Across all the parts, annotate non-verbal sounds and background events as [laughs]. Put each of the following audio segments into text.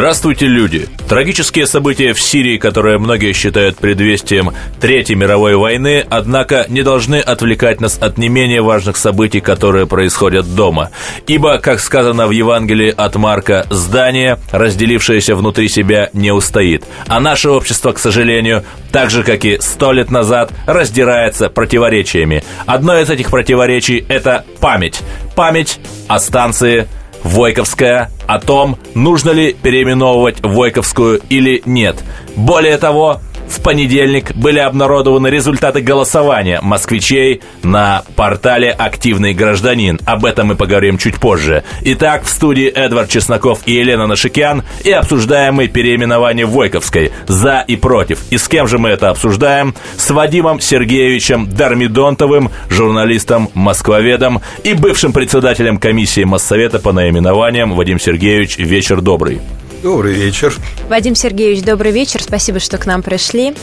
Здравствуйте, люди! Трагические события в Сирии, которые многие считают предвестием Третьей мировой войны, однако не должны отвлекать нас от не менее важных событий, которые происходят дома. Ибо, как сказано в Евангелии от Марка, здание, разделившееся внутри себя, не устоит. А наше общество, к сожалению, так же, как и сто лет назад, раздирается противоречиями. Одно из этих противоречий – это память. Память о станции Войковская о том, нужно ли переименовывать Войковскую или нет. Более того, в понедельник были обнародованы результаты голосования москвичей на портале «Активный гражданин». Об этом мы поговорим чуть позже. Итак, в студии Эдвард Чесноков и Елена Нашикян и обсуждаем мы переименование Войковской. За и против. И с кем же мы это обсуждаем? С Вадимом Сергеевичем Дармидонтовым, журналистом-москвоведом и бывшим председателем комиссии Моссовета по наименованиям. Вадим Сергеевич, вечер добрый. Добрый вечер. Вадим Сергеевич, добрый вечер. Спасибо, что к нам пришли.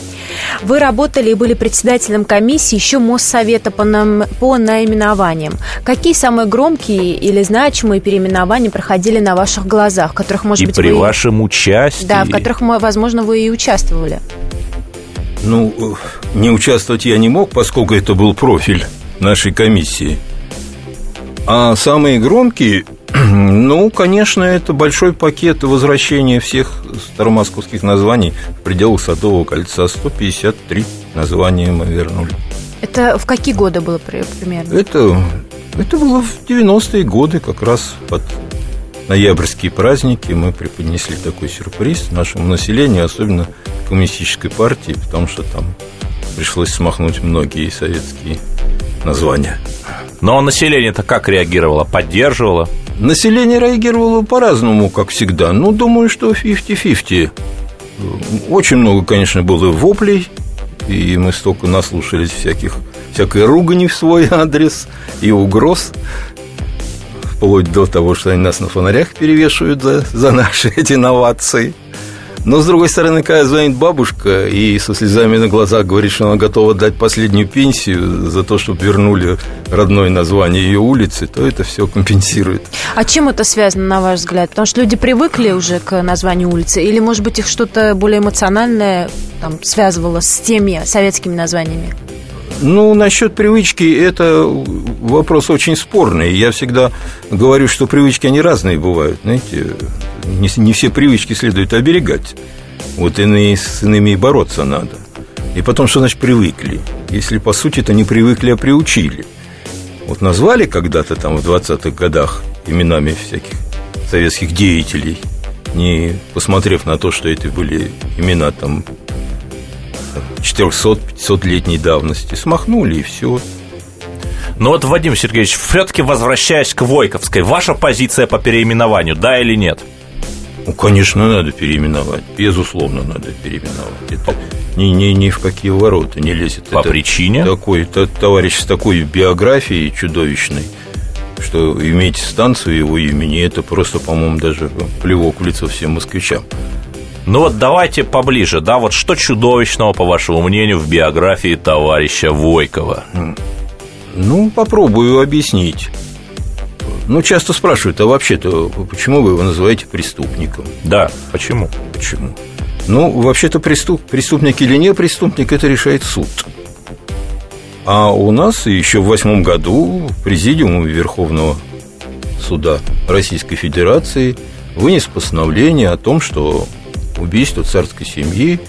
Вы работали и были председателем комиссии еще Моссовета по, нам, по наименованиям. Какие самые громкие или значимые переименования проходили на ваших глазах, которых, может и быть, при вы... вашем участии. Да, в которых, возможно, вы и участвовали. Ну, не участвовать я не мог, поскольку это был профиль нашей комиссии. А самые громкие [clears throat] ну, конечно, это большой пакет возвращения всех старомосковских названий в пределах Садового кольца. 153 названия мы вернули. Это в какие годы было примерно? Это, это было в 90-е годы, как раз под ноябрьские праздники мы преподнесли такой сюрприз нашему населению, особенно коммунистической партии, потому что там пришлось смахнуть многие советские названия. Но население-то как реагировало? Поддерживало? Население реагировало по-разному, как всегда. Ну, думаю, что 50-50. Очень много, конечно, было воплей, и мы столько наслушались всяких, всякой ругани в свой [laughs] адрес и угроз, вплоть до того, что они нас на фонарях перевешивают за, за наши [laughs] эти новации – но, с другой стороны, когда звонит бабушка и со слезами на глазах говорит, что она готова дать последнюю пенсию за то, чтобы вернули родное название ее улицы, то это все компенсирует. А чем это связано, на ваш взгляд? Потому что люди привыкли уже к названию улицы? Или, может быть, их что-то более эмоциональное там, связывало с теми советскими названиями? Ну, насчет привычки это вопрос очень спорный. Я всегда говорю, что привычки, они разные бывают. Знаете, не, не все привычки следует оберегать. Вот иные, с иными и бороться надо. И потом, что значит привыкли? Если, по сути, это не привыкли, а приучили. Вот назвали когда-то там в 20-х годах именами всяких советских деятелей, не посмотрев на то, что это были имена там 400-500-летней давности. Смахнули, и все. Ну вот, Вадим Сергеевич, все-таки возвращаясь к Войковской, ваша позиция по переименованию, да или нет? Ну, конечно, надо переименовать. Безусловно, надо переименовать. Это ни, ни, ни в какие ворота не лезет. По Это причине? Такой товарищ с такой биографией чудовищной, что иметь станцию его имени, это просто, по-моему, даже плевок в лицо всем москвичам. Ну вот давайте поближе, да, вот что чудовищного, по вашему мнению, в биографии товарища Войкова? Ну, попробую объяснить. Ну, часто спрашивают, а вообще-то почему вы его называете преступником? Да, почему? Почему? Ну, вообще-то преступ, преступник или не преступник, это решает суд. А у нас еще в восьмом году Президиум Верховного суда Российской Федерации вынес постановление о том, что убийство царской семьи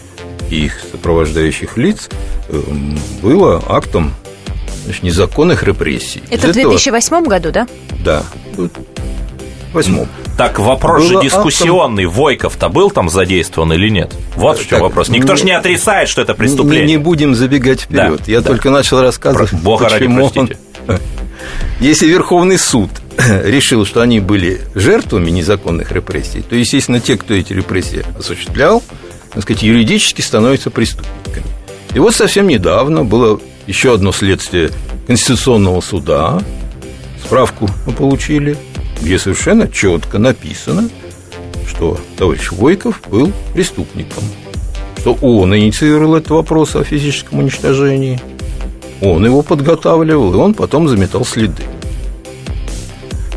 и их сопровождающих лиц эм, было актом значит, незаконных репрессий. Это Из в 2008 этого... году, да? Да, восьмом. Так вопрос было же дискуссионный. Актом... Войков-то был там задействован или нет? Вот в чем вопрос. Никто же не отрицает, что это преступление. Не, не будем забегать вперед. Да, Я да. только начал рассказывать. Про... Бога ради, простите. Он... [laughs] Если Верховный суд [laughs] решил, что они были жертвами незаконных репрессий, то, естественно, те, кто эти репрессии осуществлял, так сказать, юридически становятся преступниками. И вот совсем недавно было еще одно следствие Конституционного суда. Справку мы получили, где совершенно четко написано, что товарищ Войков был преступником. что он инициировал этот вопрос о физическом уничтожении, он его подготавливал, и он потом заметал следы.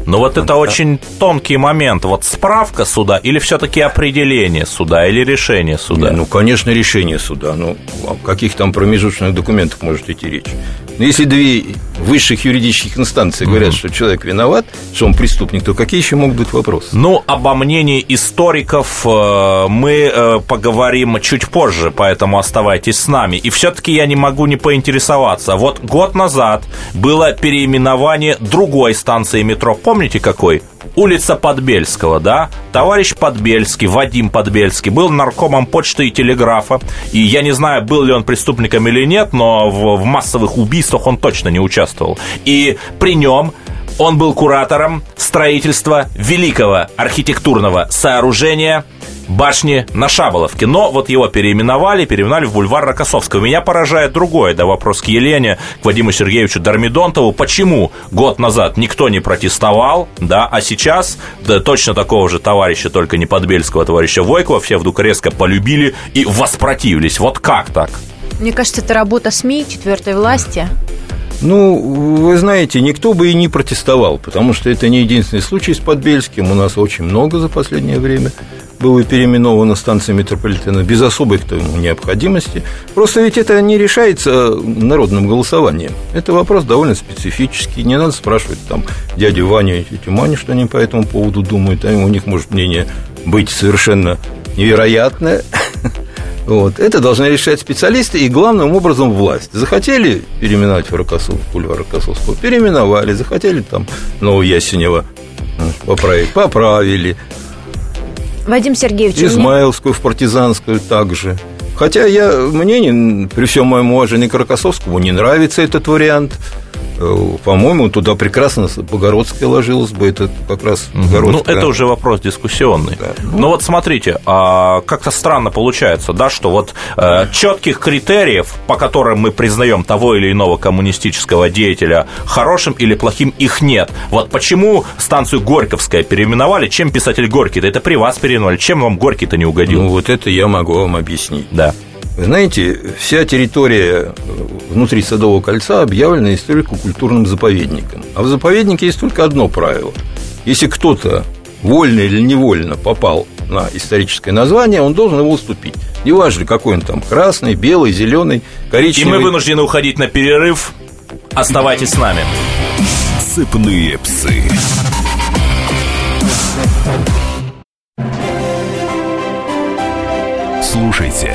Но вот это очень тонкий момент. Вот справка суда или все-таки определение суда или решение суда? Не, ну, конечно, решение суда. Ну, о каких там промежуточных документах может идти речь? Но если две высших юридических инстанции говорят, угу. что человек виноват, что он преступник, то какие еще могут быть вопросы? Ну, обо мнении историков э, мы э, поговорим чуть позже, поэтому оставайтесь с нами. И все-таки я не могу не поинтересоваться. Вот год назад было переименование другой станции метро. Помните какой? Улица Подбельского, да, товарищ Подбельский, Вадим Подбельский, был наркомом почты и телеграфа, и я не знаю, был ли он преступником или нет, но в, в массовых убийствах он точно не участвовал. И при нем он был куратором строительства великого архитектурного сооружения башни на Шаболовке. Но вот его переименовали, переименовали в бульвар Рокоссовского. Меня поражает другое, да, вопрос к Елене, к Вадиму Сергеевичу Дармидонтову. Почему год назад никто не протестовал, да, а сейчас да, точно такого же товарища, только не Подбельского, товарища Войкова, все вдруг резко полюбили и воспротивились. Вот как так? Мне кажется, это работа СМИ, четвертой власти. Ну, вы знаете, никто бы и не протестовал, потому что это не единственный случай с Подбельским. У нас очень много за последнее время было переименовано станция метрополитена без особой к тому необходимости. Просто ведь это не решается народным голосованием. Это вопрос довольно специфический. Не надо спрашивать там дядю Ваню и тетю Маню, что они по этому поводу думают. А у них может мнение быть совершенно невероятное. Вот. Это должны решать специалисты и, главным образом, власть. Захотели переименовать в Рокоссов, бульвар Рокоссовского, переименовали. Захотели там Новоясенева поправить, поправили. Вадим Сергеевич. Измаилскую в партизанскую также. Хотя я, мне, при всем моем уважении к Рокоссовскому, не нравится этот вариант. Э, по-моему, туда прекрасно Богородская ложилась бы, это как раз Богородская. Ну, это уже вопрос дискуссионный. Да. Ну, Но вот смотрите, а, как-то странно получается, да, что вот э, четких критериев, по которым мы признаем того или иного коммунистического деятеля хорошим или плохим, их нет. Вот почему станцию Горьковская переименовали, чем писатель Горький-то? Это при вас переименовали, чем вам Горький-то не угодил? Ну, вот это я могу вам объяснить. Да. Вы знаете, вся территория внутри Садового кольца объявлена историко-культурным заповедником. А в заповеднике есть только одно правило. Если кто-то вольно или невольно попал на историческое название, он должен его уступить. Неважно, какой он там, красный, белый, зеленый, коричневый. И мы вынуждены уходить на перерыв. Оставайтесь с нами. Сыпные псы. Слушайте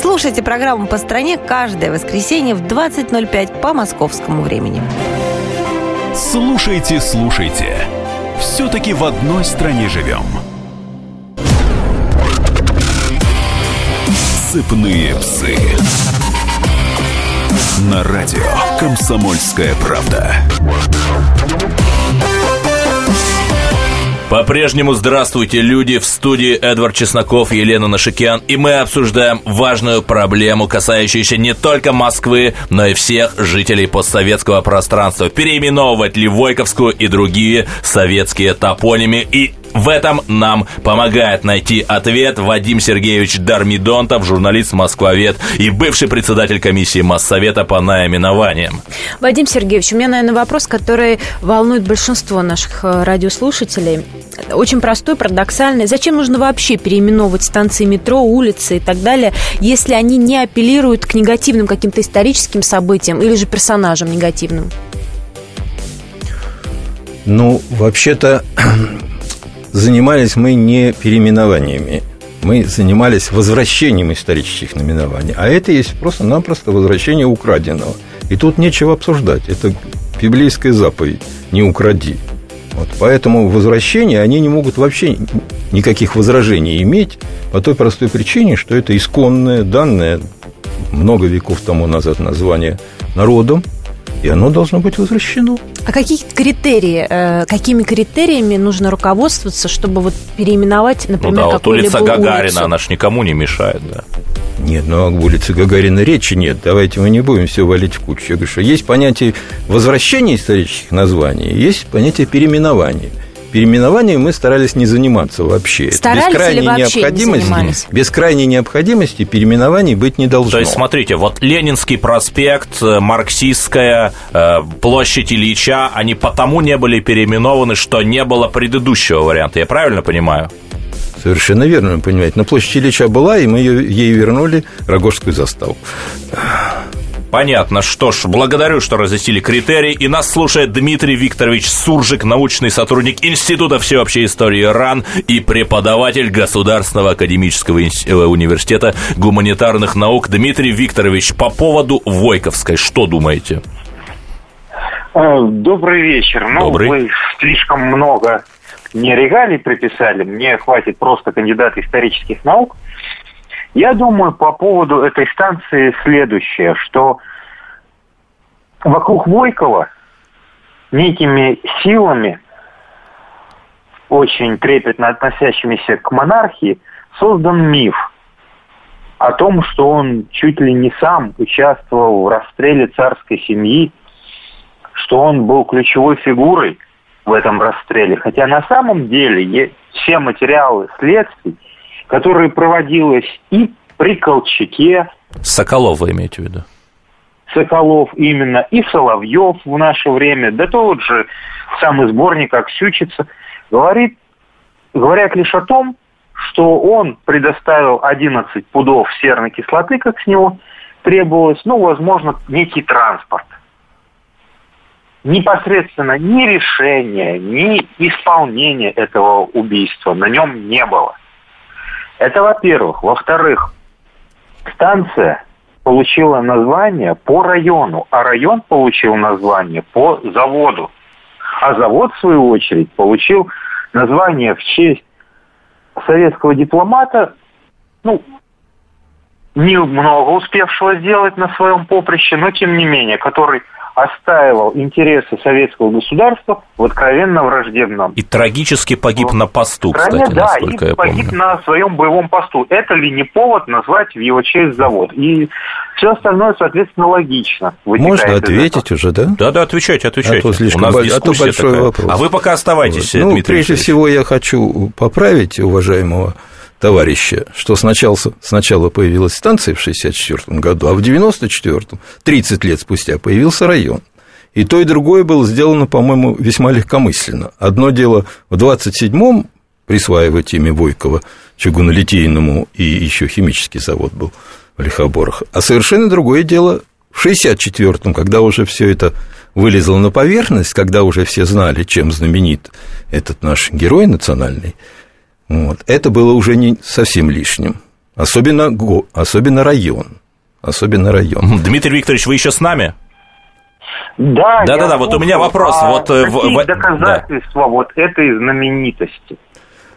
Слушайте программу «По стране» каждое воскресенье в 20.05 по московскому времени. Слушайте, слушайте. Все-таки в одной стране живем. Сыпные псы. На радио «Комсомольская правда». По-прежнему здравствуйте, люди, в студии Эдвард Чесноков, Елена Нашикян, и мы обсуждаем важную проблему, касающуюся не только Москвы, но и всех жителей постсоветского пространства. Переименовывать ли Войковскую и другие советские топонимы. И в этом нам помогает найти ответ Вадим Сергеевич Дармидонтов, журналист «Москвовед» и бывший председатель комиссии Моссовета по наименованиям. Вадим Сергеевич, у меня, наверное, вопрос, который волнует большинство наших э, радиослушателей. Очень простой, парадоксальный. Зачем нужно вообще переименовывать станции метро, улицы и так далее, если они не апеллируют к негативным каким-то историческим событиям или же персонажам негативным? Ну, вообще-то [clears throat] занимались мы не переименованиями, мы занимались возвращением исторических наименований. А это есть просто-напросто возвращение украденного. И тут нечего обсуждать. Это библейская заповедь «не укради». Вот, поэтому возвращения, они не могут вообще никаких возражений иметь по той простой причине, что это исконное, данное много веков тому назад название народом, и оно должно быть возвращено. А какие критерии, э, какими критериями нужно руководствоваться, чтобы вот переименовать, например, ну да, вот улица Гагарина, улицу? она ж никому не мешает, да. Нет, ну об улице Гагарина речи нет. Давайте мы не будем все валить в кучу. Я говорю, что есть понятие возвращения исторических названий, есть понятие переименования – переименованием мы старались не заниматься вообще. Старались без крайней или вообще необходимости, не занимались? без крайней необходимости переименований быть не должно. То есть, смотрите, вот Ленинский проспект, э, Марксистская, э, площадь Ильича, они потому не были переименованы, что не было предыдущего варианта. Я правильно понимаю? Совершенно верно, вы понимаете. На площади Ильича была, и мы ее, ей вернули Рогожскую заставу. Понятно. Что ж, благодарю, что разъяснили критерии. И нас слушает Дмитрий Викторович Суржик, научный сотрудник Института всеобщей истории РАН и преподаватель Государственного академического э, университета гуманитарных наук. Дмитрий Викторович, по поводу Войковской, что думаете? Э, добрый вечер. Ну, Добрый. вы слишком много не регалий приписали, мне хватит просто кандидата исторических наук. Я думаю по поводу этой станции следующее, что вокруг Войкова некими силами, очень трепетно относящимися к монархии, создан миф о том, что он чуть ли не сам участвовал в расстреле царской семьи, что он был ключевой фигурой в этом расстреле. Хотя на самом деле все материалы следствий которое проводилось и при Колчаке. Соколов вы имеете в виду? Соколов именно, и Соловьев в наше время, да тот же самый сборник «Аксючица», говорит, говорят лишь о том, что он предоставил 11 пудов серной кислоты, как с него требовалось, ну, возможно, некий транспорт. Непосредственно ни решения, ни исполнения этого убийства на нем не было – это во-первых. Во-вторых, станция получила название по району, а район получил название по заводу. А завод, в свою очередь, получил название в честь советского дипломата, ну, немного успевшего сделать на своем поприще, но тем не менее, который отстаивал интересы советского государства в откровенно враждебном. И трагически погиб на посту, стране, кстати, да, насколько и я погиб помню. на своем боевом посту. Это ли не повод назвать в его честь завод? И все остальное, соответственно, логично. Можно ответить уже, да? Да, да, отвечайте, отвечайте. А то слишком У нас боль- а то большой такая. вопрос. А вы пока оставайтесь, Ну, Дмитрий прежде Алексеевич. всего, я хочу поправить уважаемого товарища, что сначала, сначала появилась станция в 1964 году, а в 1994, 30 лет спустя, появился район. И то, и другое было сделано, по-моему, весьма легкомысленно. Одно дело в 27-м присваивать имя Войкова чугунолитейному, и еще химический завод был в Лихоборах. А совершенно другое дело в 64-м, когда уже все это вылезло на поверхность, когда уже все знали, чем знаменит этот наш герой национальный, вот, это было уже не совсем лишним. Особенно, го- особенно район. Особенно район. Дмитрий Викторович, вы еще с нами? Да, Да-да-да, я вот у меня вопрос, А вот, э, какие в- доказательства вот этой знаменитости?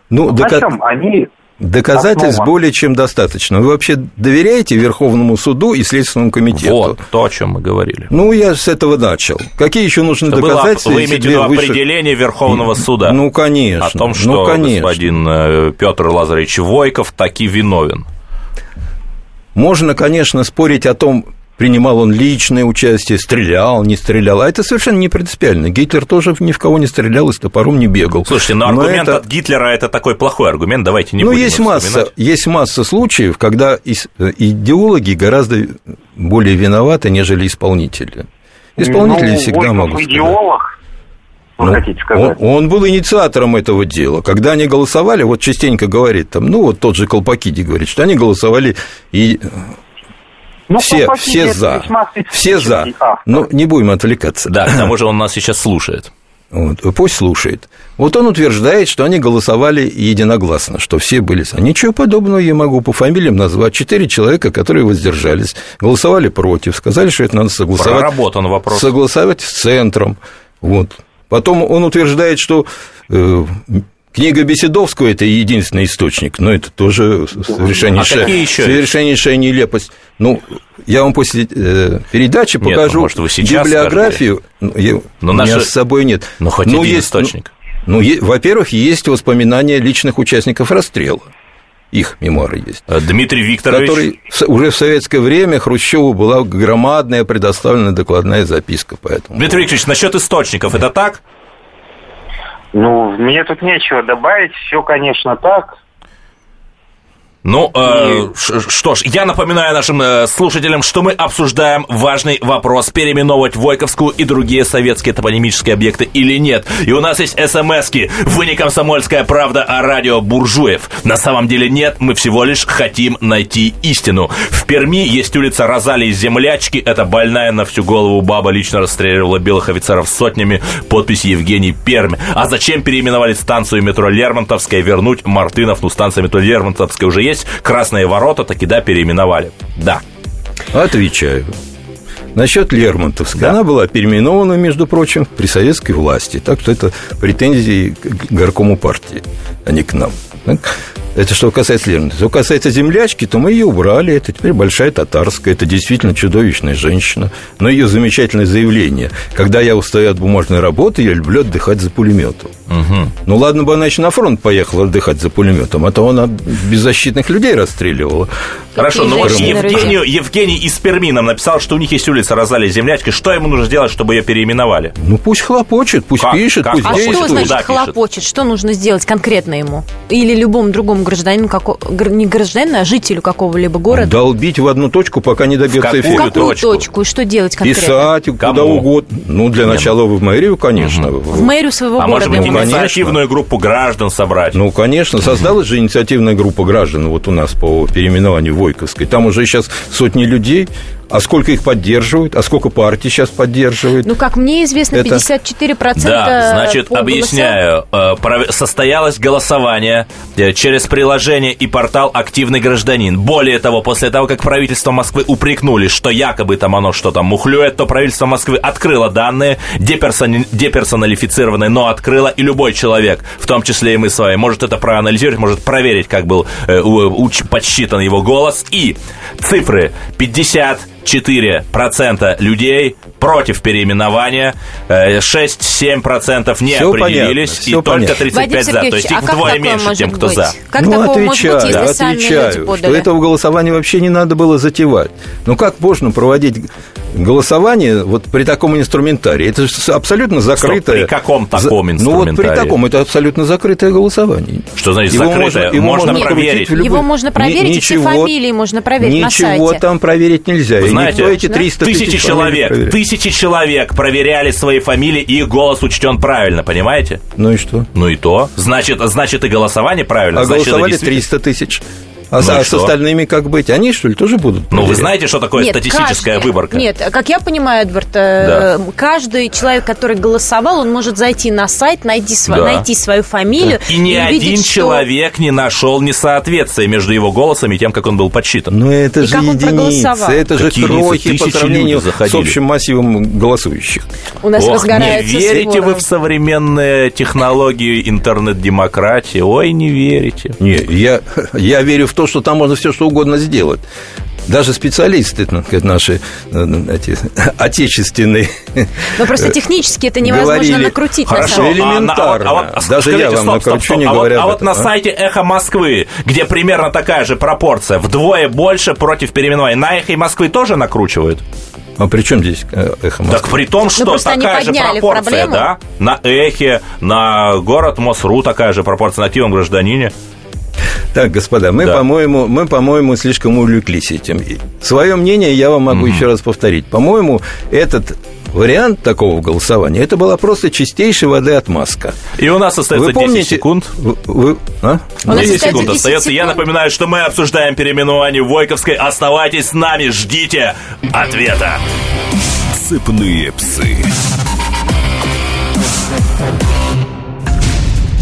Ну, дока- чем они доказательств основан? более чем достаточно. Вы вообще доверяете Верховному суду и Следственному комитету? Вот, то, о чем мы говорили. Ну, я с этого начал. Какие еще нужны Это было- доказательства? вы если имеете в виду выше- определение Верховного суда? Ну, конечно. О том, ну, что конечно. господин Петр Лазаревич Войков таки виновен. Можно, конечно, спорить о том, принимал он личное участие, стрелял, не стрелял. А это совершенно не принципиально. Гитлер тоже ни в кого не стрелял и с топором не бегал. Слушайте, но Но аргумент это- от Гитлера это такой плохой аргумент, давайте не ну, будем есть его масса, есть масса случаев, когда ис- идеологи гораздо более виноваты, нежели исполнители. Исполнители ну, всегда могут сказать. идеолог, вы Ну, хотите он, сказать? он был инициатором этого дела. Когда они голосовали, вот частенько говорит там, ну вот тот же Колпакиди говорит, что они голосовали и Ну, все, все за, все за. автор. Ну, не будем отвлекаться. Да, к тому же он нас сейчас слушает. Вот, пусть слушает. Вот он утверждает, что они голосовали единогласно, что все были за. Ничего подобного я могу по фамилиям назвать. Четыре человека, которые воздержались, голосовали против, сказали, что это надо согласовать, Проработан вопрос. согласовать с центром. Вот. Потом он утверждает, что э, Книга Беседовского – это единственный источник, но это тоже совершеннейшая, а еще совершеннейшая нелепость. Ну, я вам после э, передачи нет, ну, покажу может, вы сейчас библиографию. Ну, я, но у меня наши... с собой нет. Ну, хоть но один есть, источник. Ну, ну, во-первых, есть воспоминания личных участников расстрела. Их мемуары есть. Э, Дмитрий Викторович. Который уже в советское время Хрущеву была громадная предоставлена докладная записка по этому. Дмитрий Викторович, насчет источников, это так? Ну, мне тут нечего добавить, все, конечно, так. Ну, э, что ж, я напоминаю нашим э, слушателям, что мы обсуждаем важный вопрос, переименовывать Войковскую и другие советские топонимические объекты или нет. И у нас есть смс-ки. Вы не комсомольская правда, а радио Буржуев. На самом деле нет, мы всего лишь хотим найти истину. В Перми есть улица Розалии Землячки. Это больная на всю голову баба лично расстреливала белых офицеров сотнями. Подпись Евгений Пермь. А зачем переименовали станцию метро Лермонтовская? Вернуть Мартынов, ну станция метро Лермонтовская уже есть. Красные ворота таки, да, переименовали. Да. Отвечаю. Насчет Лермонтовской. Да. Она была переименована, между прочим, при советской власти. Так что это претензии к горкому партии, а не к нам. Это что касается Лермонтова. Что касается землячки, то мы ее убрали. Это теперь большая татарская. Это действительно чудовищная женщина. Но ее замечательное заявление. Когда я устаю от бумажной работы, я люблю отдыхать за пулеметом. Угу. Ну ладно бы она еще на фронт поехала отдыхать за пулеметом, а то она беззащитных людей расстреливала. Хорошо, но вот Евгению, Евгений из Перми нам написал, что у них есть улица Розалии Землячки. Что ему нужно сделать, чтобы ее переименовали? Ну пусть хлопочет, пусть как? пишет, как? пусть а действует. что значит хлопочет? Пишет. Что нужно сделать конкретно ему? Или любому другому гражданину, како... не гражданину, а жителю какого-либо города? Долбить в одну точку, пока не добьется эффекта. В какую точку? точку? И что делать конкретно? Писать, Кому? куда угодно. Ну, для начала в мэрию, конечно. Угу. В мэрию своего а города. может быть, инициативную группу граждан собрать? Ну, конечно. Создалась же инициативная группа граждан вот у нас по переименованию Войковской. Там уже сейчас сотни людей, а сколько их поддерживают? А сколько партий сейчас поддерживает? Ну, как мне известно, это... 54% Да, значит, объясняю. Э, состоялось голосование э, через приложение и портал «Активный гражданин». Более того, после того, как правительство Москвы упрекнули, что якобы там оно что-то мухлюет, то правительство Москвы открыло данные, деперсон... деперсоналифицированные, но открыло, и любой человек, в том числе и мы с вами, может это проанализировать, может проверить, как был э, подсчитан его голос. И цифры 50 4% людей против переименования, 6-7% э, не все определились, понятно, и только 35 за. То есть их а вдвое меньше, чем кто быть? за. Как ну, отвечаю, может быть, если отвечаю, что этого голосования вообще не надо было затевать. Ну, как можно проводить голосование вот при таком инструментарии? Это же абсолютно закрытое... Стоп, при каком таком инструментарии? Ну, вот при таком, это абсолютно закрытое голосование. Что значит его закрытое? Можно, его можно, можно проверить. Его можно проверить, ничего, все фамилии можно проверить на сайте. Ничего там проверить нельзя. Знаете, эти 300 тысячи, тысяч человек, тысячи человек проверяли свои фамилии, и их голос учтен правильно, понимаете? Ну и что? Ну и то. Значит, значит и голосование правильно. А значит, голосовали 300 тысяч. А, ну а с остальными как быть? Они, что ли, тоже будут? Ну, вы знаете, что такое нет, статистическая каждый, выборка? Нет, как я понимаю, Эдвард, э, да. каждый человек, который голосовал, он может зайти на сайт, найти, св... да. найти свою фамилию. Да. И ни и один увидеть, человек что... не нашел несоответствия между его голосом и тем, как он был подсчитан. Ну, это и же единицы, это Какие же крохи по сравнению с общим массивом голосующих. У нас Ох, разгорается не верите вы в современные технологии интернет-демократии? Ой, не верите. Не, я, я верю в то, что там можно все что угодно сделать. Даже специалисты ну, наши э, эти, [laughs] отечественные. Но просто технически это невозможно говорили, накрутить. Хорошо, на элементарно. А, а, а, Даже я вам стоп, накручу, стоп, стоп. не а говоря вот, А вот на сайте «Эхо Москвы», где примерно такая же пропорция, вдвое больше против переименования, на «Эхо Москвы» тоже накручивают? А при чем здесь э, эхо Москвы? Так при том, ну, что ну, такая же пропорция, проблему. да? На эхе, на город Мосру такая же пропорция, на активном гражданине. Так, господа, мы, да. по-моему, мы, по-моему, слишком увлеклись этим. Свое мнение я вам могу угу. еще раз повторить. По-моему, этот вариант такого голосования, это была просто чистейшая воды отмазка. И у нас остается вы помните, 10 секунд. Вы, вы, а? У 10 секунд 10 остается. Секунд. Я напоминаю, что мы обсуждаем переименование Войковской. Оставайтесь с нами, ждите ответа. Цепные псы.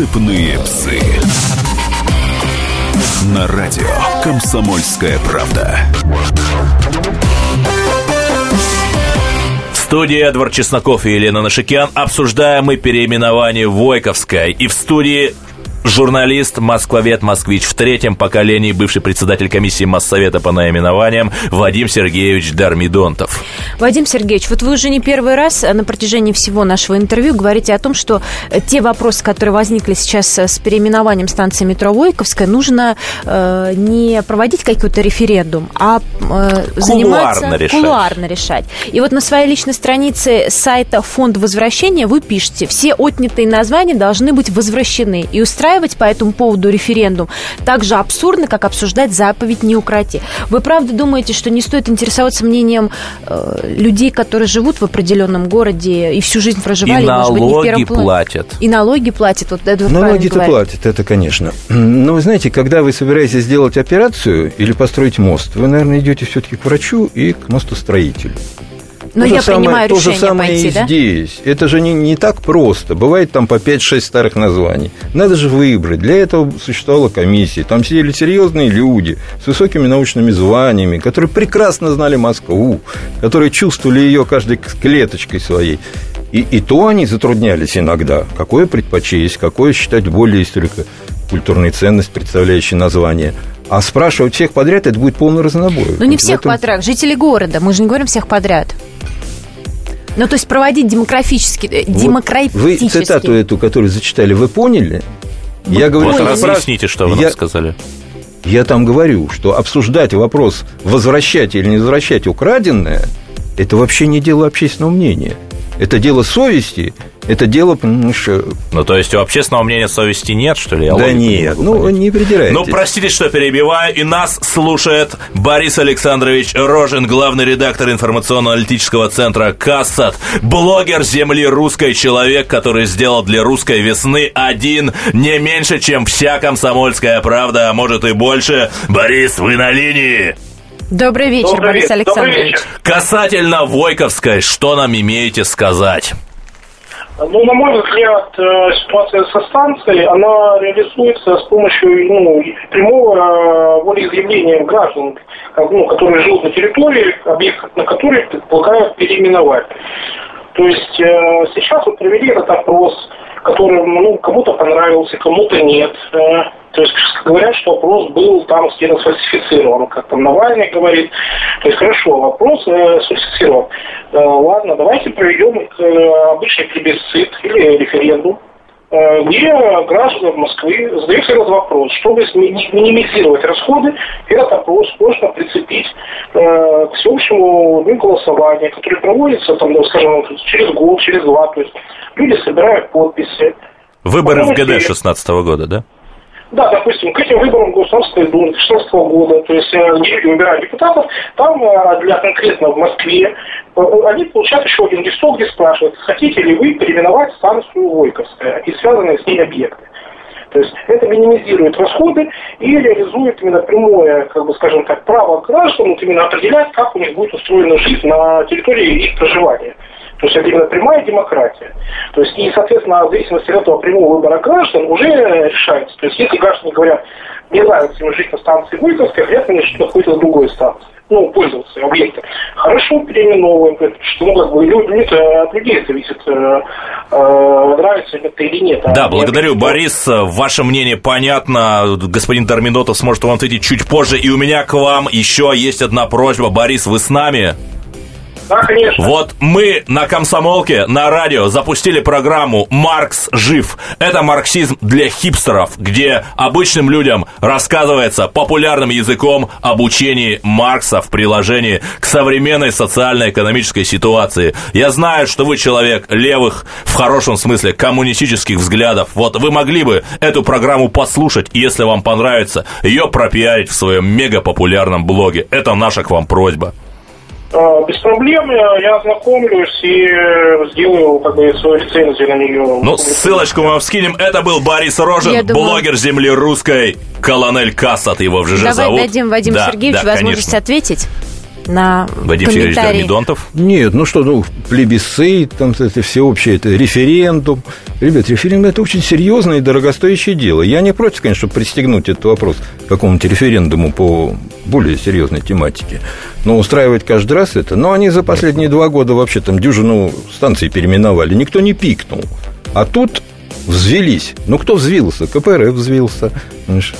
Сыпные псы. На радио «Комсомольская правда». Студии Эдвард Чесноков и Елена Нашикян обсуждаем мы переименование Войковской. И в студии Журналист, москвовед, москвич в третьем поколении, бывший председатель комиссии Моссовета по наименованиям Вадим Сергеевич Дармидонтов. Вадим Сергеевич, вот вы уже не первый раз на протяжении всего нашего интервью говорите о том, что те вопросы, которые возникли сейчас с переименованием станции метро Войковская, нужно э, не проводить какой-то референдум, а э, заниматься кулуарно решать. кулуарно решать. И вот на своей личной странице сайта Фонд возвращения вы пишете, все отнятые названия должны быть возвращены и устраивать по этому поводу референдум так же абсурдно, как обсуждать заповедь «не укроти». Вы правда думаете, что не стоит интересоваться мнением э, людей, которые живут в определенном городе и всю жизнь проживали, И может быть, не в налоги первом плане? платят. И налоги платят. Вот это правильно Налоги-то платят, это, конечно. [clears throat] Но вы знаете, когда вы собираетесь сделать операцию или построить мост, вы, наверное, идете все-таки к врачу и к мостостроителю. Но То же я самое- принимаю то решение же самое пойти, и да? здесь. Это же не, не так просто. Бывает там по 5-6 старых названий. Надо же выбрать. Для этого существовала комиссия. Там сидели серьезные люди с высокими научными званиями, которые прекрасно знали Москву, которые чувствовали ее каждой клеточкой своей. И, и то они затруднялись иногда. Какое предпочесть, какое считать более историко-культурной ценность, представляющей название. А спрашивать всех подряд, это будет полный разнобой. Ну, не всех этом- подряд, жителей города. Мы же не говорим всех подряд. Ну, то есть проводить демографически, э, Вот демократически. Вы цитату эту, которую зачитали, вы поняли? Я говорю, Вот разъясните, что вы я, нам сказали. я там говорю, что обсуждать вопрос, возвращать или не возвращать украденное, это вообще не дело общественного мнения. Это дело совести, это дело, понимаешь, э, Ну, то есть у общественного мнения совести нет, что ли? Я да не нет, могу ну понять. не придирайтесь. Ну, простите, что перебиваю, и нас слушает Борис Александрович Рожин, главный редактор информационно-аналитического центра «Кассат», блогер земли русской, человек, который сделал для русской весны один не меньше, чем вся комсомольская правда, а может и больше. Борис, вы на линии? Добрый вечер, Добрый Борис вечер, добрый Александрович. вечер. Касательно Войковской, что нам имеете сказать? Ну, на мой взгляд, э, ситуация со станцией, она реализуется с помощью ну, прямого э, волеизъявления граждан, ну, которые живут на территории, объект на который предполагают переименовать. То есть э, сейчас вот провели этот опрос, который ну, кому-то понравился, кому-то нет. Э, то есть говорят, что опрос был там где-то сфальсифицирован, как там Навальный говорит. То есть хорошо, опрос э, сфальсифицирован. Э, ладно, давайте проведем э, обычный плебисцит или референдум, где граждане Москвы задают этот вопрос. Чтобы минимизировать расходы, этот опрос можно прицепить э, к всеобщему ну, голосованию, которое проводится, там, ну, скажем, через год, через два. То есть люди собирают подписи. Выборы в ГД что- 16 года, да? Да, допустим, к этим выборам Государственной Думы 2016 года, то есть э, где люди выбирают депутатов, там э, для конкретно в Москве э, они получают еще один листок, где спрашивают, хотите ли вы переименовать станцию Войковская и связанные с ней объекты. То есть это минимизирует расходы и реализует именно прямое, как бы скажем так, право граждан вот именно определять, как у них будет устроена жизнь на территории их проживания. То есть это именно прямая демократия. То есть и, соответственно, в зависимости от этого прямого выбора граждан уже решается. То есть если граждане говорят, мне нравится им жить на станции Войковской, хотят мне жить на какой-то другой станции, ну, пользоваться объектом. Хорошо, переименовываем, что ну, как бы люди, это от людей зависит, э, э, нравится им это или нет. А Да, не благодарю, объективно. Борис. Ваше мнение понятно. Господин Дарминотов сможет вам ответить чуть позже. И у меня к вам еще есть одна просьба. Борис, вы с нами? Конечно. Вот мы на комсомолке, на радио запустили программу «Маркс жив». Это марксизм для хипстеров, где обычным людям рассказывается популярным языком об учении Маркса в приложении к современной социально-экономической ситуации. Я знаю, что вы человек левых, в хорошем смысле, коммунистических взглядов. Вот вы могли бы эту программу послушать, если вам понравится, ее пропиарить в своем мегапопулярном блоге. Это наша к вам просьба. А, без проблем я ознакомлюсь и сделаю как бы свою рецензию на нее. Ну, ссылочку мы вам скинем. Это был Борис Рожин, Я думаю- блогер земли русской, колонель Кассат его в ЖЖ Давай зовут. дадим Вадиму Да, Сергеевичу да, возможность конечно. ответить на Вадим Сергеевич комментарии. Дормидонтов. Нет, ну что, ну, плебисцит, там это всеобщее, это референдум. Ребят, референдум – это очень серьезное и дорогостоящее дело. Я не против, конечно, чтобы пристегнуть этот вопрос к какому-нибудь референдуму по более серьезной тематике. Но устраивать каждый раз это... Но они за последние два года вообще там дюжину станций переименовали. Никто не пикнул. А тут взвелись. Ну, кто взвился? КПРФ взвился. Понимаешь?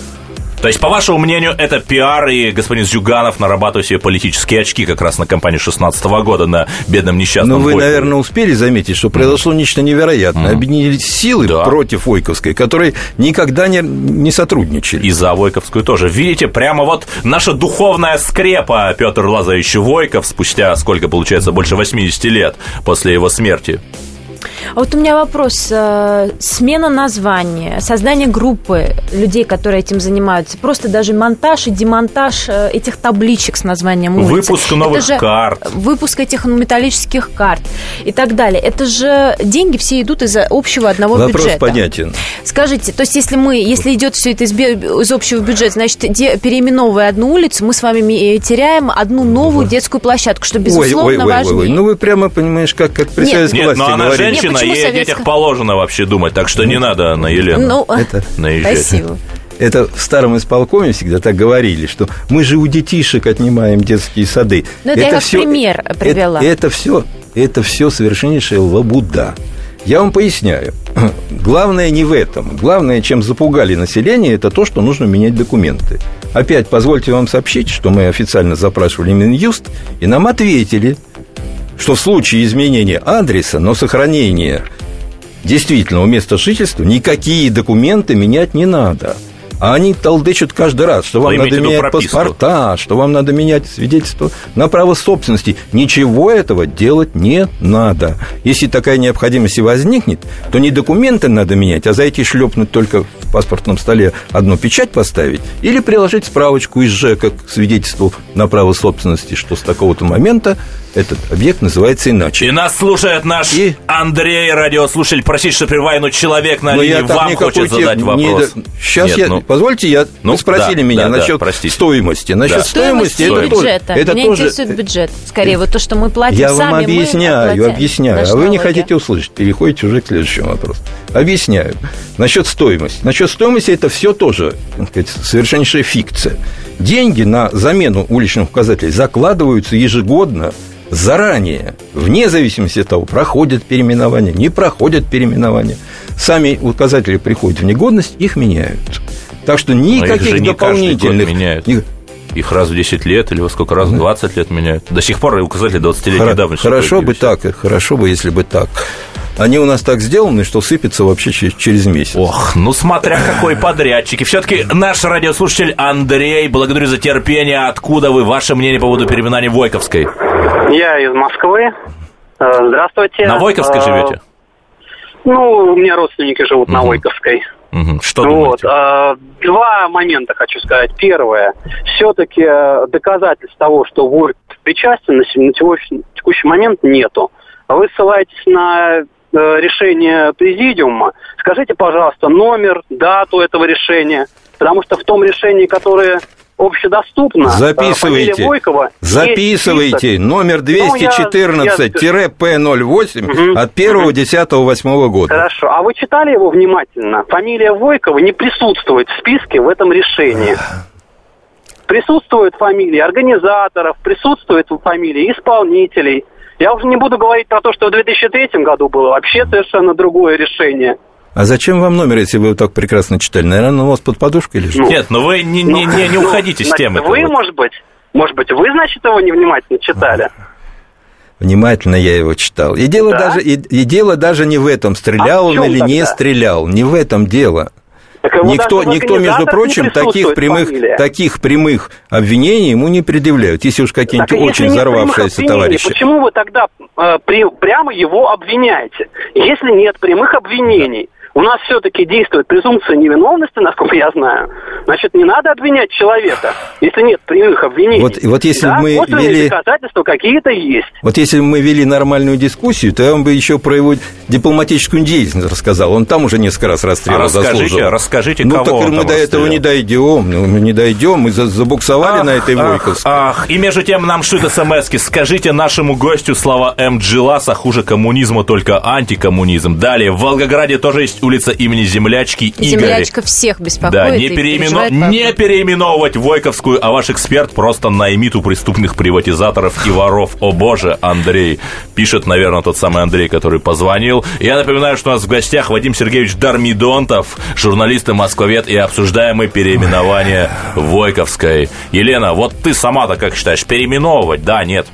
То есть, по вашему мнению, это пиар, и господин Зюганов нарабатывает себе политические очки как раз на кампании 16 года на бедном несчастном Ну, вы, Войкове. наверное, успели заметить, что произошло нечто невероятное. Объединились силы Да. против Ойковской, которые никогда не, не сотрудничали. И за Войковскую тоже. Видите, прямо вот наша духовная скрепа Петр Лазаревич Войков спустя, сколько получается, больше 80 лет после его смерти. А вот у меня вопрос. э, Смена названия, создание группы людей, которые этим занимаются, просто даже монтаж и демонтаж э, этих табличек с названием улицы. Выпуск новых же карт. Выпуск этих металлических карт и так далее. Это же деньги все идут из общего одного Вопрос бюджета. понятен. Скажите, то есть если мы, если идет все это из, из общего бюджета, значит, де- переименовывая одну улицу, мы с вами ми- теряем одну новую детскую площадку, что безусловно ой, ой, ой, важнее. ой, ой. Ну, вы прямо понимаешь, как, как Нет. Нет, власти но она говорили. женщина, Почему ей о детях положено вообще думать, так что не надо на Елену Ну, Это- наезжать. спасибо. Это в старом исполкоме всегда так говорили, что мы же у детишек отнимаем детские сады. Ну, это я как всё- пример это- привела. Это, все, это все совершеннейшая лабуда. Я вам поясняю. [clears throat] Главное не в этом. Главное, чем запугали население, это то, что нужно менять документы. Опять позвольте вам сообщить, что мы официально запрашивали Минюст, и нам ответили, что в случае изменения адреса, но сохранения действительного места жительства никакие документы менять не надо. А они толдычат каждый раз, что вам Вы надо менять прописку? паспорта, что вам надо менять свидетельство на право собственности. Ничего этого делать не надо. Если такая необходимость и возникнет, то не документы надо менять, а зайти шлепнуть только в паспортном столе одну печать поставить или приложить справочку из ЖЭКа к свидетельству на право собственности, что с такого-то момента этот объект называется иначе. И нас слушает наш И? Андрей, радиослушатель. Простите, что прерываю, но человек на Но линии я вам хочет задать не вопрос. до- Сейчас Нет, я, ну, позвольте, я, Ну, вы спросили да, меня да, да, насчет простите. стоимости. Насчет Да. стоимости, тоже, бюджета. это Меня тоже, интересует бюджет. Скорее, вот то, что мы платим я сами, вам мы объясняю, объясняю, а вы не хотите услышать, переходите уже к следующему вопросу. Объясняю. Насчет стоимости. Насчет стоимости это все тоже, сказать, совершеннейшая фикция. Деньги на замену уличных указателей закладываются ежегодно заранее, вне зависимости от того, проходят переименование, не проходят переименование. Сами указатели приходят в негодность, их меняют. Так что Но их никаких же не дополнительных... меняют. Их раз в 10 лет или во сколько раз? 20 лет меняют. До сих пор указатели 20-летней Хоро- давности. Хорошо бы так, хорошо бы, если бы так. Они у нас так сделаны, что сыпятся вообще через, через месяц. Ох, ну смотря какой подрядчик. И все-таки наш радиослушатель Андрей, благодарю за терпение. Откуда вы? Ваше мнение по поводу переименования Войковской? Я из Москвы. Э, Здравствуйте. На Войковской Э, живете? Ну, у меня родственники живут на Мгм. Войковской. Мгм. Что вот. думаете? э, Два момента хочу сказать. Первое. Все-таки доказательств того, что Войков причастен на на текущий, момент нету. Вы ссылаетесь на решение президиума. Скажите, пожалуйста, номер, дату этого решения. Потому что в том решении, которое общедоступно, э, Записывайте. Войкова, Записывайте номер Ну, я- 214-П08 от 1.10.8 года. Хорошо. А вы читали его внимательно? Фамилия Войкова не присутствует в списке в этом решении. Присутствуют фамилии организаторов, присутствуют фамилии исполнителей. Я уже не буду говорить про то, что в 2003 году было вообще совершенно другое решение. А зачем вам номер, если вы его так прекрасно читали? Наверное, он у вас под подушкой лежит? Нет, ну вы не, не, не, не Ну, уходите с значит, темы. Вы, может быть, может быть, вы, значит, его невнимательно читали. Внимательно я его читал. И дело, Да? даже, и, и дело даже не в этом, стрелял А он или не тогда? стрелял. Не в этом дело. Так Никто, никто, между прочим, не таких прямых, фамилия. таких прямых обвинений ему не предъявляют, если уж какие-нибудь очень взорвавшиеся товарищи. Почему вы тогда э, при- прямо его обвиняете? Если нет прямых обвинений, у нас все-таки действует презумпция невиновности, насколько я знаю. Значит, не надо обвинять человека, если нет прямых обвинений. Вот, вот если да, мы вели... доказательства какие-то есть. Вот если бы мы вели нормальную дискуссию, то я вам бы еще про его дипломатическую деятельность рассказал. Он там уже несколько раз расстрел а расскажите, заслужил. Расскажите, ну, кого так он мы до этого не дойдем. Ну, мы не дойдем. Мы забуксовали ах, на этой Войковской. Ах, ах, и между тем нам шут смс -ки. Скажите нашему гостю слова М. Джиласа хуже коммунизма, только антикоммунизм. Далее, в Волгограде тоже есть улица имени Землячки Игорь. Землячка всех беспокоит. Да, не, переименов... не переименовывать Войковскую, а ваш эксперт просто наймит у преступных приватизаторов и воров. О боже, Андрей. Пишет, наверное, тот самый Андрей, который позвонил. Я напоминаю, что у нас в гостях Вадим Сергеевич Дармидонтов, журналист и москвовед, и обсуждаем мы переименование Войковской. Елена, вот ты сама-то как считаешь, переименовывать, да, нет?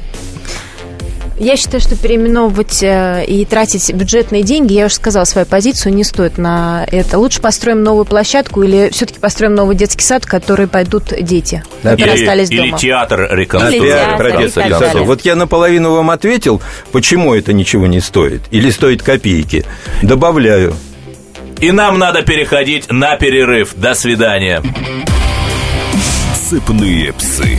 Я считаю, что переименовывать э, и тратить бюджетные деньги, я уже сказала свою позицию, не стоит на это. Лучше построим новую площадку или все-таки построим новый детский сад, в который пойдут дети, да, которые или, остались или дома. театр реконструкции. Или театр, Вот я наполовину вам ответил, почему это ничего не стоит. Или стоит копейки. Добавляю. И нам надо переходить на перерыв. До свидания. Сыпные псы.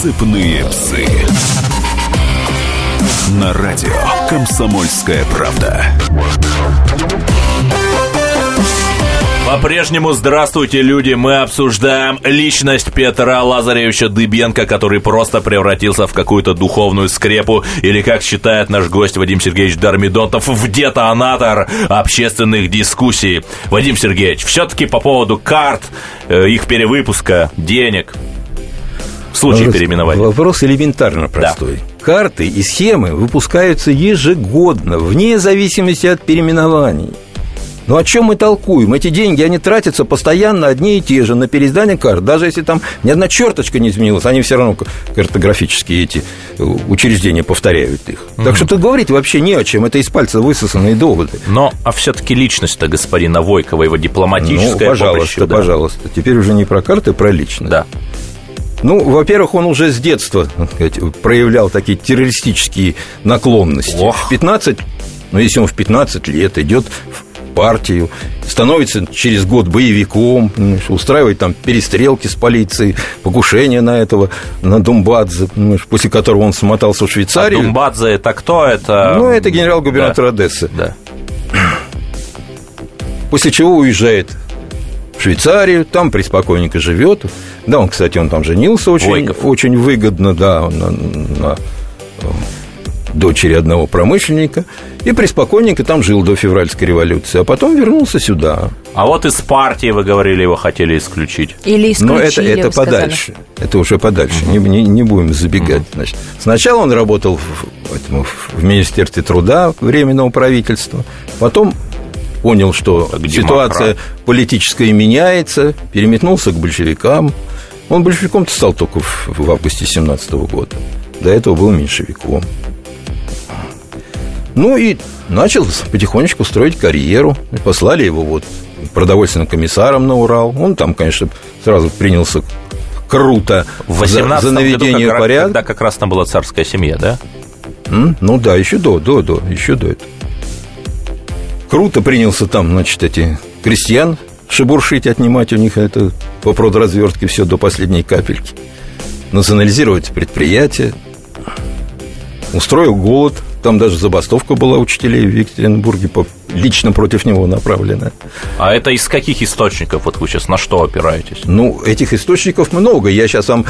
Сыпные псы. На радио Комсомольская правда. По-прежнему здравствуйте, люди. Мы обсуждаем личность Петра Лазаревича Дыбенко, который просто превратился в какую-то духовную скрепу, или, как считает наш гость Вадим Сергеевич Дармидонтов, в детонатор общественных дискуссий. Вадим Сергеевич, все-таки по поводу карт, э, их перевыпуска, денег, случае вопрос, переименования? Вопрос элементарно простой. Да. Карты и схемы выпускаются ежегодно, вне зависимости от переименований. Ну о чем мы толкуем? Эти деньги, они тратятся постоянно одни и те же на переиздание карт. Даже если там ни одна черточка не изменилась, они все равно картографические эти э, учреждения повторяют их. Mm-hmm. Так что тут говорить вообще не о чем. Это из пальца высосанные доводы. Но, а все-таки личность-то господина Войкова, его дипломатическая Ну, пожалуйста, помощь, да. пожалуйста. Теперь уже не про карты, а про личность. Да. Ну, во-первых, он уже с детства сказать, проявлял такие террористические наклонности. Ох. В 15, ну, если он в 15 лет идет в партию, становится через год боевиком, устраивает там перестрелки с полицией, покушение на этого, на Думбадзе, после которого он смотался в Швейцарию. А Думбадзе это кто? Это... Ну, это генерал-губернатор да. Одессы. Да. После чего уезжает в Швейцарию, там преспокойненько живет. Да, он, кстати, он там женился очень, очень выгодно, да, на, на э, дочери одного промышленника, и преспокойненько там жил до февральской революции, а потом вернулся сюда. А вот из партии, вы говорили, его хотели исключить. Или исключили, Но это, это подальше, это уже подальше, угу. не, не, не будем забегать. Угу. Значит, сначала он работал в, в, в Министерстве труда Временного правительства, потом понял, что как ситуация демократ. политическая меняется, переметнулся к большевикам. Он большевиком-то стал только в, в августе 17 года. До этого был меньшевиком. Ну и начал потихонечку строить карьеру. Послали его вот продовольственным комиссаром на Урал. Он там, конечно, сразу принялся круто в за, за наведение году, порядка. Когда как раз там была царская семья, да? М? Ну да, еще до, до, до, еще до этого. Круто принялся там, значит, эти крестьян шебуршить, отнимать у них это по продразвертке все до последней капельки. Национализировать предприятие. Устроил голод. Там даже забастовка была учителей в Екатеринбурге по лично против него направленная. А это из каких источников? Вот вы сейчас на что опираетесь? Ну, этих источников много. Я сейчас вам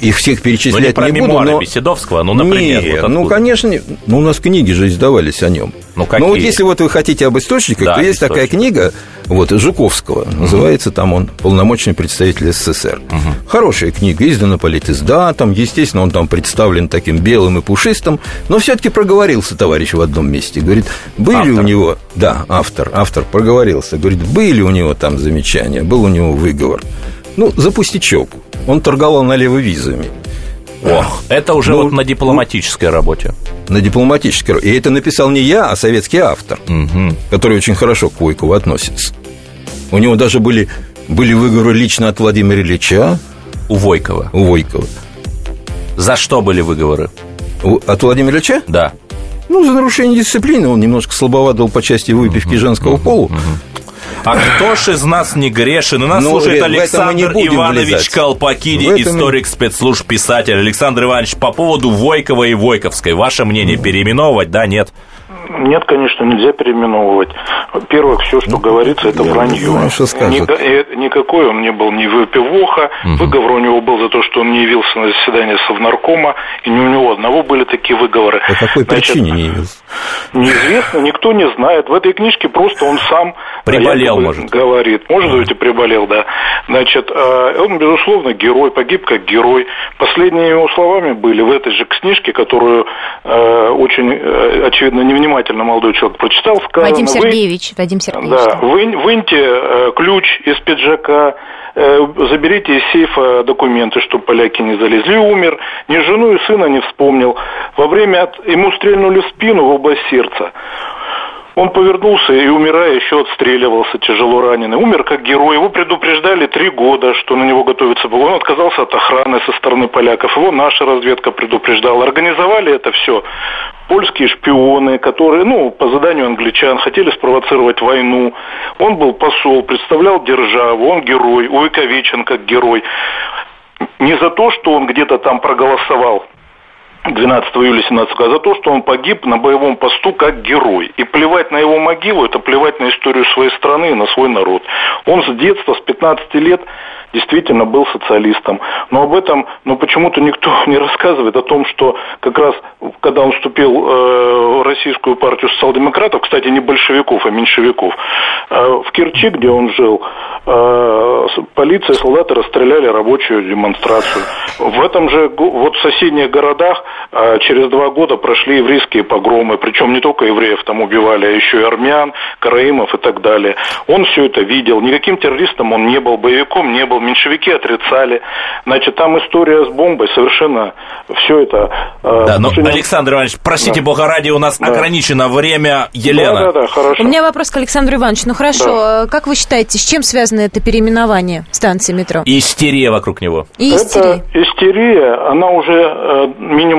их всех перечислять ну, не, про не буду. Но... Беседовского, ну, например. Нет, вот ну, конечно, ну, у нас книги же издавались о нем. Ну, какие? Ну, вот если вот вы хотите об источниках, да, то есть источник. такая книга, вот, Жуковского, угу. называется там он «Полномочный представитель СССР». Угу. Хорошая книга, издана политиздатом, естественно, он там представлен таким белым и пушистым, но все-таки проговорился товарищ в одном месте. Говорит, были автор. у него, да, автор, автор проговорился, говорит, были у него там замечания, был у него выговор. Ну, за пустячок. Он торговал налево визами. Ох, это уже ну, вот на дипломатической работе. На дипломатической И это написал не я, а советский автор, угу. который очень хорошо к Войкову относится. У него даже были, были выговоры лично от Владимира Ильича. У Войкова? У Войкова. За что были выговоры? От Владимира Ильича? Да. Ну, за нарушение дисциплины. Он немножко слабоват был по части выпивки женского. Uh-huh. А кто ж из нас не грешен? У нас ну, слушает Александр Иванович влезать. Колпакиди, этом... историк спецслужб, писатель. Александр Иванович, по поводу Войкова и Войковской. Ваше мнение переименовывать, да, нет? Нет, конечно, нельзя переименовывать. Во-первых, все, что ну, говорится, это вранье. Знаю, что Ни, никакой он не был ни выпивоха. Угу. Выговор у него был за то, что он не явился на заседание Совнаркома, и не у него одного были такие выговоры. По какой Значит, причине не явился? Неизвестно, никто не знает. В этой книжке просто он сам приболел, может. говорит. Может быть, и приболел, да. Значит, он, безусловно, герой, погиб как герой. Последними его словами были в этой же книжке, которую очень, очевидно, невнимательно молодой человек прочитал, сказано... Вадим Сергеевич, вы, Вадим Сергеевич. Да, вы, выньте ключ из пиджака, заберите из сейфа документы, чтобы поляки не залезли. И умер. Ни жену и сына не вспомнил. Во время от... ему стрельнули в спину в область сердца. Он повернулся и, умирая, еще отстреливался, тяжело раненый. Умер как герой. Его предупреждали три года, что на него готовится был. Он отказался от охраны со стороны поляков. Его наша разведка предупреждала. Организовали это все польские шпионы, которые, ну, по заданию англичан, хотели спровоцировать войну. Он был посол, представлял державу, он герой, увековечен как герой. Не за то, что он где-то там проголосовал 12 июля 17 года, за то, что он погиб на боевом посту как герой. И плевать на его могилу, это плевать на историю своей страны и на свой народ. Он с детства, с 15 лет действительно был социалистом. Но об этом ну, почему-то никто [laughs] не рассказывает, о том, что как раз, когда он вступил э, в Российскую партию социал-демократов, кстати, не большевиков, а меньшевиков, э, в Керчи, где он жил, э, полиция и солдаты расстреляли рабочую демонстрацию. В этом же, вот в соседних городах через два года прошли еврейские погромы, причем не только евреев там убивали, а еще и армян, караимов и так далее. Он все это видел, никаким террористом он не был, боевиком не был, меньшевики отрицали. Значит, там история с бомбой совершенно все это... Э, да, но, Александр Иванович, простите, да. бога ради, у нас да. ограничено время. Елена. Да, да, да, хорошо. У меня вопрос к Александру Ивановичу. Ну, хорошо, да. как вы считаете, с чем связано это переименование станции метро? Истерия вокруг него. И истерия. Это истерия, она уже э,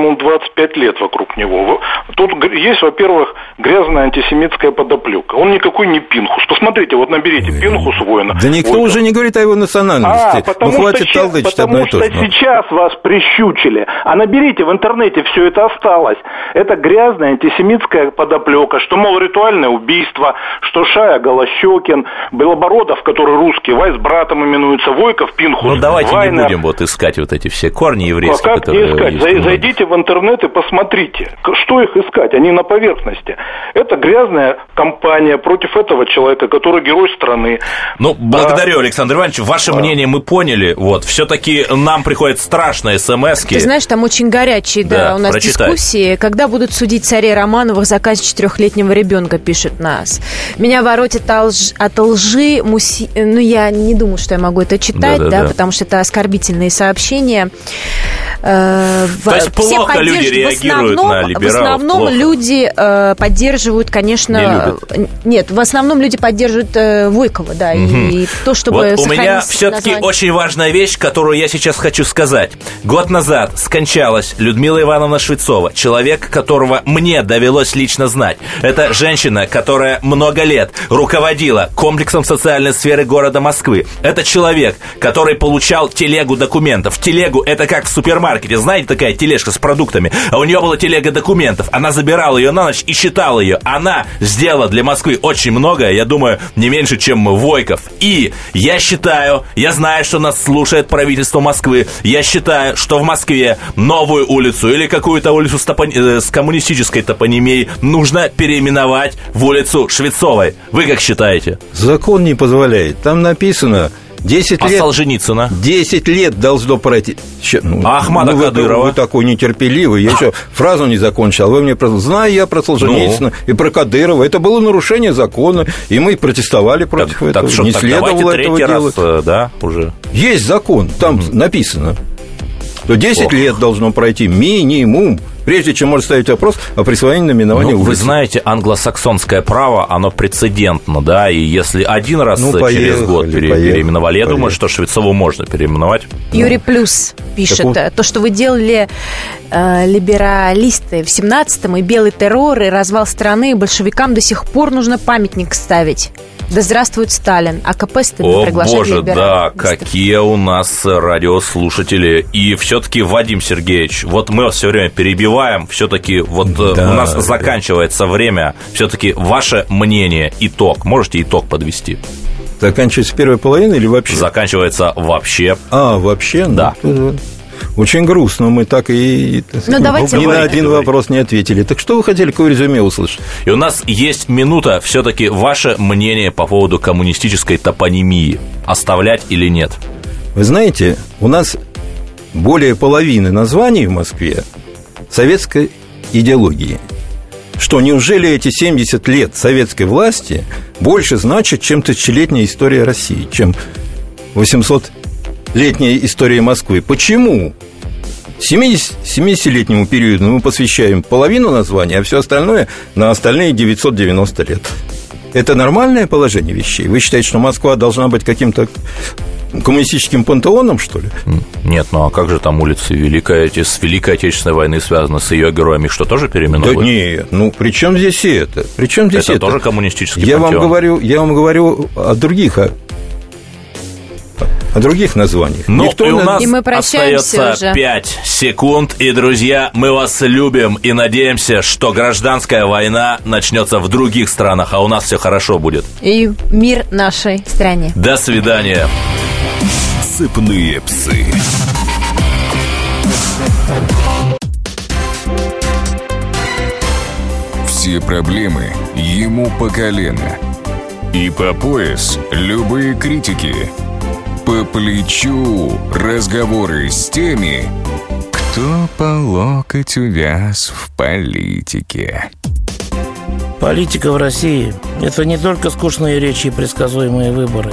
минимум 25 лет вокруг него. Тут есть, во-первых, грязная антисемитская подоплека. Он никакой не Пинхус. Посмотрите, вот наберите Пинхус воина. Да никто вот. уже не говорит о его национальности. А, потому ну, хватит что, толдычить потому одно и то что же. сейчас вас прищучили. А наберите в интернете, все это осталось. Это грязная антисемитская подоплека, что, мол, ритуальное убийство, что Шая Голощекин, Белобородов, который русский, Вайс братом именуется, Войков, Пинхус, Ну, давайте Вайнер. не будем вот искать вот эти все корни еврейские, а как которые не искать? есть. Зай- Зайдите в интернет и посмотрите, что их искать. Они на поверхности. Это грязная кампания против этого человека, который герой страны. Ну, благодарю, Александр Иванович. Ваше мнение мы поняли. Вот, все-таки нам приходят страшные смс Ты знаешь, там очень горячие, да, Да, у нас прочитай. дискуссии. Когда будут судить царей Романовых за казнь четырехлетнего ребенка, пишет нас. Меня воротит от лж- от лжи, муси... ну, я не думаю, что я могу это читать, да, Да-да-да. потому что это оскорбительные сообщения. Э, То есть все плохо люди реагируют основном- на либералов, В основном плохо. люди э, поддерживают, конечно... Не Нет, в основном люди поддерживают э, Войкова, да, Мгм. и то, чтобы вот у меня все-таки название. очень важная вещь, которую я сейчас хочу сказать. Год назад скончалась Людмила Ивановна Швецова, человек, которого мне довелось лично знать. Это женщина, которая много лет руководила комплексом социальной сферы города Москвы. Это человек, который получал телегу документов. Телегу это как в супермаркете супермаркете, знаете, такая тележка с продуктами, а у нее была телега документов. Она забирала ее на ночь и считала ее. Она сделала для Москвы очень многое, я думаю, не меньше, чем Войков. И я считаю, я знаю, что нас слушает правительство Москвы, я считаю, что в Москве новую улицу или какую-то улицу с, топон... э, с коммунистической топонимией нужно переименовать в улицу Швецовой. Вы как считаете? Закон не позволяет. Там написано 10 а лет... Солженицына? 10 лет должно пройти. Ну, а Ахмада ну, вы, Кадырова? Вы такой нетерпеливый. Я еще фразу не закончил. Вы мне просто... Знаю я про Солженицына ну. и про Кадырова. Это было нарушение закона, и мы протестовали против так, этого. Так что, не так следовало этого делать. Э, да, уже. Есть закон, там mm-hmm. написано что 10 Ох. лет должно пройти минимум, прежде чем можно ставить вопрос о присвоении наименования ну, улицы. Вы знаете, англосаксонское право, оно прецедентно, да, и если один раз ну, поехали, через год пере- поехали, переименовали, я поехали. думаю, что Швецову можно переименовать. Юрий ну. Плюс пишет, Какого? то, что вы делали э, либералисты в 17-м, и белый террор, и развал страны, и большевикам до сих пор нужно памятник ставить. Да здравствует Сталин. АКП стыдно О, боже, да, какие у нас радиослушатели. И все-таки, Вадим Сергеевич, вот мы вас все время перебиваем, все-таки вот э, да, у нас да. заканчивается время. Все-таки ваше мнение, итог. Можете итог подвести? Заканчивается первая половина или вообще? Заканчивается вообще. А, вообще? Да. Ну, очень грустно, мы так и ну, давайте ни на один говорить. вопрос не ответили. Так что вы хотели, какое резюме услышать? И у нас есть минута, все-таки ваше мнение по поводу коммунистической топонимии. Оставлять или нет? Вы знаете, у нас более половины названий в Москве советской идеологии. Что неужели эти 70 лет советской власти больше значат, чем тысячелетняя история России, чем 800 летняя история Москвы. Почему? 70, 70-летнему периоду мы посвящаем половину названия, а все остальное на остальные 990 лет. Это нормальное положение вещей? Вы считаете, что Москва должна быть каким-то коммунистическим пантеоном, что ли? Нет, ну а как же там улицы Великой, эти, с Великой Отечественной войны связаны, с ее героями, что тоже переименовывают? Да нет, ну при чем здесь это? При чем здесь это? Это тоже коммунистический я пантеон. вам говорю, Я вам говорю о других о других названиях. Ну, Никто и у нас и мы остается уже. 5 секунд. И, друзья, мы вас любим и надеемся, что гражданская война начнется в других странах, а у нас все хорошо будет. И мир нашей стране. До свидания. Сыпные псы. Все проблемы ему по колено. И по пояс любые критики – по плечу разговоры с теми, кто по локоть увяз в политике. Политика в России – это не только скучные речи и предсказуемые выборы.